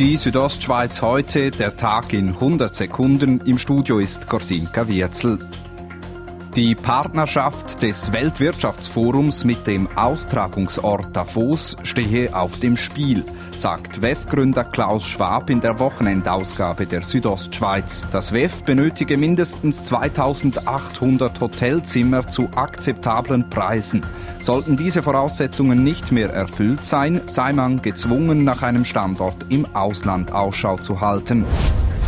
Die Südostschweiz heute, der Tag in 100 Sekunden. Im Studio ist Gorsinka Wirzel. Die Partnerschaft des Weltwirtschaftsforums mit dem Austragungsort Davos stehe auf dem Spiel, sagt WEF-Gründer Klaus Schwab in der Wochenendausgabe der Südostschweiz. Das WEF benötige mindestens 2800 Hotelzimmer zu akzeptablen Preisen. Sollten diese Voraussetzungen nicht mehr erfüllt sein, sei man gezwungen, nach einem Standort im Ausland Ausschau zu halten.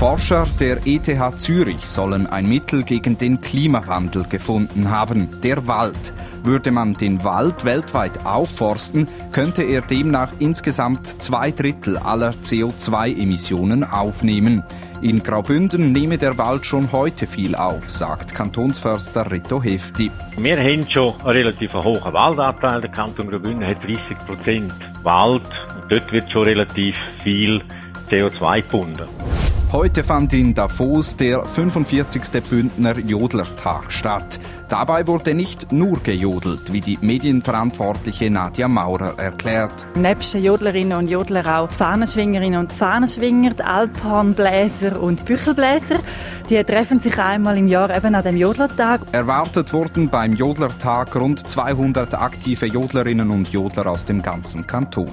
Forscher der ETH Zürich sollen ein Mittel gegen den Klimawandel gefunden haben, der Wald. Würde man den Wald weltweit aufforsten, könnte er demnach insgesamt zwei Drittel aller CO2-Emissionen aufnehmen. In Graubünden nehme der Wald schon heute viel auf, sagt Kantonsförster Rito Hefti. Wir haben schon einen relativ hohen Waldanteil. Der Kanton Graubünden hat 30 Prozent Wald. Dort wird schon relativ viel CO2 gebunden. Heute fand in Davos der 45. Bündner Jodlertag statt. Dabei wurde nicht nur gejodelt, wie die Medienverantwortliche Nadja Maurer erklärt. Nebst den Jodlerinnen und Jodler auch Fahnenschwingerinnen und Fahnenschwinger, die Alphornbläser und Büchelbläser. Die treffen sich einmal im Jahr eben an dem Jodlertag. Erwartet wurden beim Jodlertag rund 200 aktive Jodlerinnen und Jodler aus dem ganzen Kanton.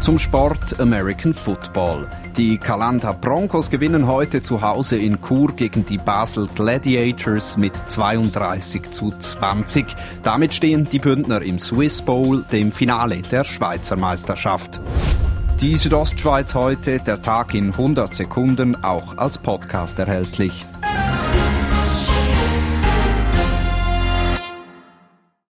Zum Sport American Football. Die Calanda Broncos gewinnen heute zu Hause in Chur gegen die Basel Gladiators mit 32 zu 20. Damit stehen die Bündner im Swiss Bowl, dem Finale der Schweizer Meisterschaft. Die Südostschweiz heute, der Tag in 100 Sekunden, auch als Podcast erhältlich.